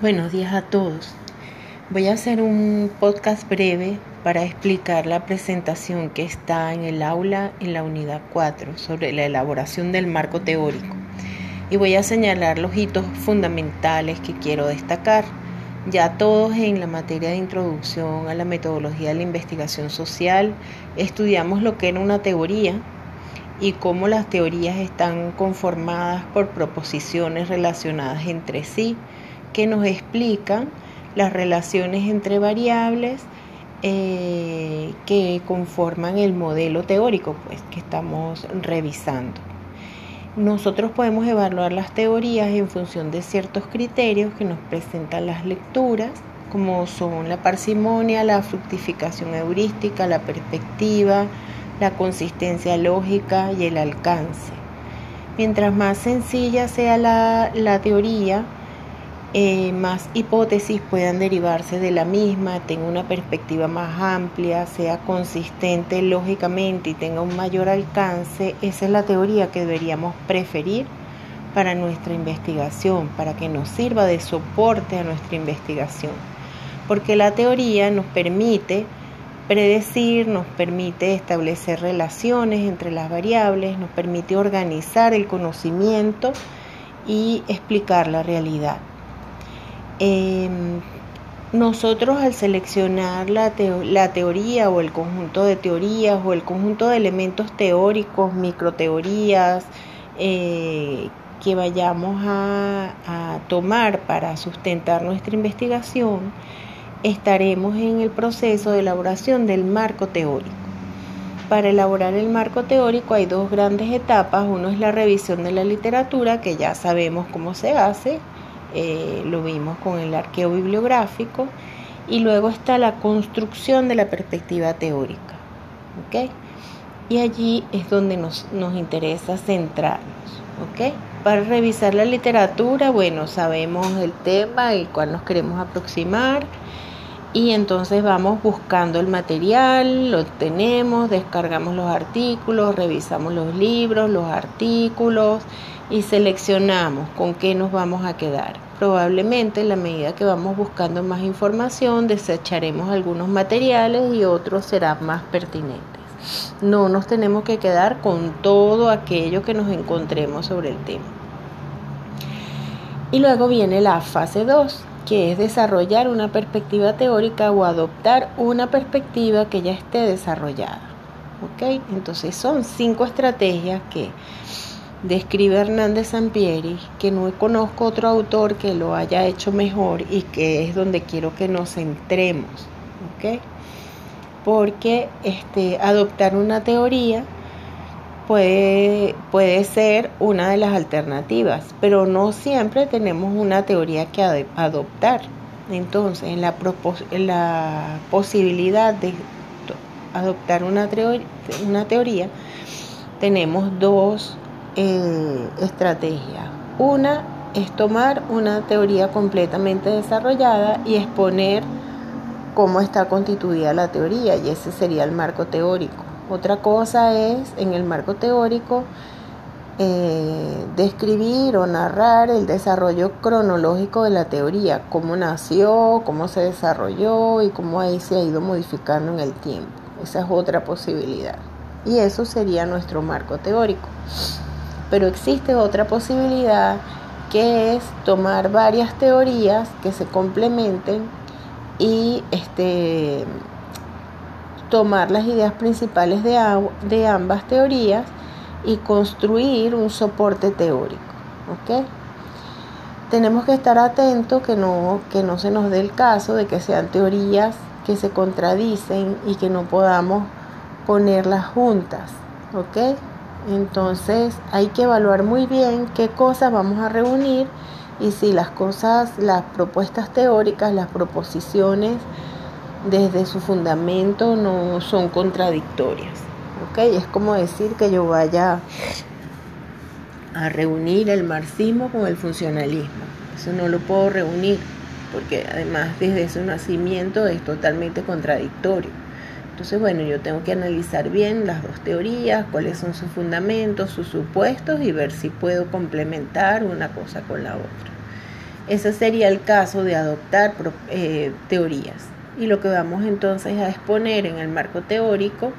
Buenos días a todos. Voy a hacer un podcast breve para explicar la presentación que está en el aula en la unidad 4 sobre la elaboración del marco teórico. Y voy a señalar los hitos fundamentales que quiero destacar. Ya todos en la materia de introducción a la metodología de la investigación social estudiamos lo que era una teoría y cómo las teorías están conformadas por proposiciones relacionadas entre sí que nos explican las relaciones entre variables eh, que conforman el modelo teórico pues, que estamos revisando. Nosotros podemos evaluar las teorías en función de ciertos criterios que nos presentan las lecturas, como son la parsimonia, la fructificación heurística, la perspectiva, la consistencia lógica y el alcance. Mientras más sencilla sea la, la teoría, eh, más hipótesis puedan derivarse de la misma, tenga una perspectiva más amplia, sea consistente lógicamente y tenga un mayor alcance, esa es la teoría que deberíamos preferir para nuestra investigación, para que nos sirva de soporte a nuestra investigación. Porque la teoría nos permite predecir, nos permite establecer relaciones entre las variables, nos permite organizar el conocimiento y explicar la realidad. Em, nosotros al seleccionar la, teoría o el conjunto de teorías o el conjunto de elementos teóricos, microteorías, eh, que vayamos a, a tomar para sustentar nuestra investigación, estaremos en el proceso de elaboración del marco teórico. Para elaborar el marco teórico hay dos grandes etapas. Uno es la revisión de la literatura, que ya sabemos cómo se hace, eh, lo vimos con el arqueo bibliográfico, y luego está la construcción de la perspectiva teórica. Y allí es donde nos, nos interesa centrarnos. Para revisar la literatura, bueno, sabemos el tema el cual nos queremos aproximar y entonces vamos buscando el material, lo tenemos, descargamos los artículos, revisamos los libros, los artículos y seleccionamos con qué nos vamos a quedar. Probablemente en la medida que vamos buscando más información desecharemos algunos materiales y otros serán más pertinentes. No nos tenemos que quedar con todo aquello que nos encontremos sobre el tema. Y luego viene la fase 2, que es desarrollar una perspectiva teórica o adoptar una perspectiva que ya esté desarrollada. ¿Ok? Entonces son cinco estrategias que describe Hernández Sampieri, que no conozco otro autor que lo haya hecho mejor y que es donde quiero que nos centremos. ¿Ok? Porque este, adoptar una teoría puede, puede ser una de las alternativas, pero no siempre tenemos una teoría que adoptar. Entonces, en la, la posibilidad de adoptar una, una teoría, tenemos dos eh, estrategias. Una es tomar una teoría completamente desarrollada y exponer cómo está constituida la teoría, y ese sería el marco teórico. Otra cosa es, en el marco teórico, eh, describir o narrar el desarrollo cronológico de la teoría, cómo nació, cómo se desarrolló y cómo ahí se ha ido modificando en el tiempo. Esa es otra posibilidad. Y eso sería nuestro marco teórico. Pero existe otra posibilidad que es tomar varias teorías que se complementen y este tomar las ideas principales de, de ambas teorías y construir un soporte teórico. Tenemos que estar atentos que no, que no se nos dé el caso de que sean teorías que se contradicen y que no podamos ponerlas juntas. Entonces hay que evaluar muy bien qué cosas vamos a reunir y si las cosas, las propuestas teóricas, las proposiciones desde su fundamento no son contradictorias. ¿okay? Es como decir que yo vaya a reunir el marxismo con el funcionalismo. Eso no lo puedo reunir porque además desde su nacimiento es totalmente contradictorio. Entonces, bueno, yo tengo que analizar bien las dos teorías, cuáles son sus fundamentos, sus supuestos y ver si puedo complementar una cosa con la otra. Ese sería el caso de adoptar eh, teorías. Y lo que vamos entonces a exponer en el marco teórico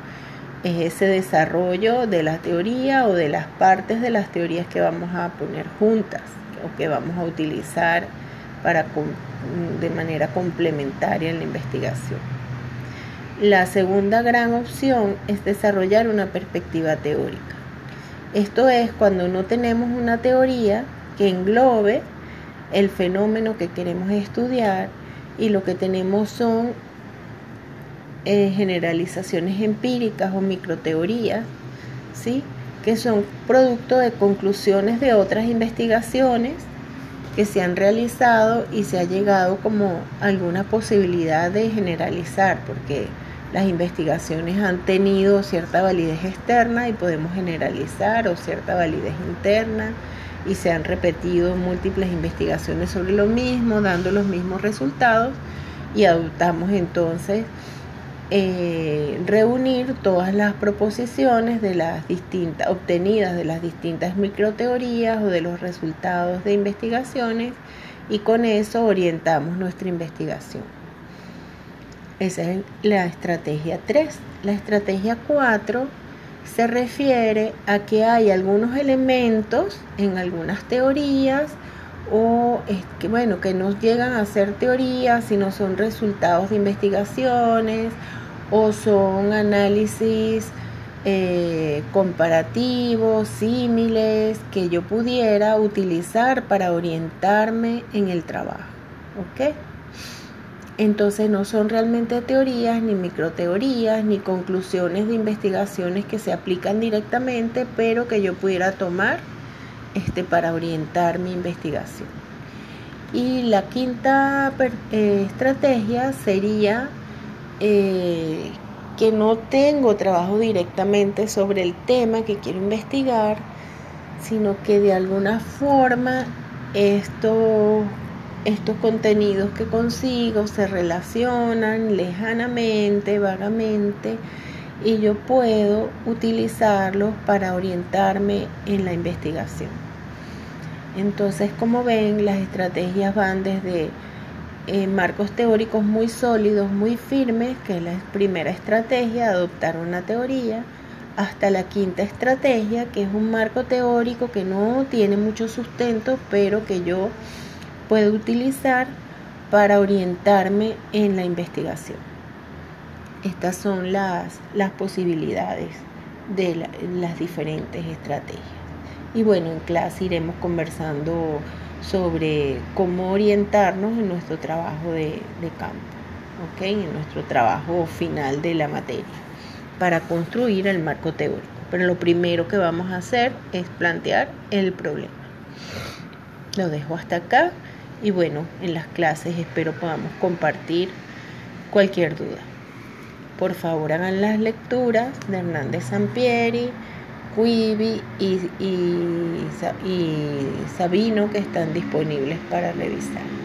es ese desarrollo de la teoría o de las partes de las teorías que vamos a poner juntas o que vamos a utilizar para, de manera complementaria en la investigación. La segunda gran opción es desarrollar una perspectiva teórica. Esto es cuando no tenemos una teoría que englobe el fenómeno que queremos estudiar y lo que tenemos son eh, generalizaciones empíricas o microteorías, ¿sí? que son producto de conclusiones de otras investigaciones que se han realizado y se ha llegado como alguna posibilidad de generalizar, porque las investigaciones han tenido cierta validez externa y podemos generalizar o cierta validez interna y se han repetido múltiples investigaciones sobre lo mismo, dando los mismos resultados y adoptamos entonces eh, reunir todas las proposiciones de las distintas obtenidas de las distintas microteorías o de los resultados de investigaciones y con eso orientamos nuestra investigación. Esa es la estrategia 3. La estrategia 4 se refiere a que hay algunos elementos en algunas teorías o es que bueno que no llegan a ser teorías sino son resultados de investigaciones o son análisis eh, comparativos, símiles que yo pudiera utilizar para orientarme en el trabajo. ¿Ok? Entonces no son realmente teorías, ni microteorías, ni conclusiones de investigaciones que se aplican directamente, pero que yo pudiera tomar este, para orientar mi investigación. Y la quinta eh, estrategia sería eh, que no tengo trabajo directamente sobre el tema que quiero investigar, sino que de alguna forma estos, estos contenidos que consigo se relacionan lejanamente, vagamente, y yo puedo utilizarlos para orientarme en la investigación. Entonces, como ven, las estrategias van desde eh, marcos teóricos muy sólidos, muy firmes, que es la primera estrategia, adoptar una teoría, hasta la quinta estrategia, que es un marco teórico que no tiene mucho sustento, pero que yo puedo utilizar para orientarme en la investigación. Estas son las, las posibilidades de las diferentes estrategias. Y bueno, en clase iremos conversando sobre cómo orientarnos en nuestro trabajo de, campo, en nuestro trabajo final de la materia, para construir el marco teórico. Pero lo primero que vamos a hacer es plantear el problema. Lo dejo hasta acá y bueno, en las clases espero podamos compartir cualquier duda. Por favor hagan las lecturas de Hernández Sampieri Quibi y, Sabino que están disponibles para revisar.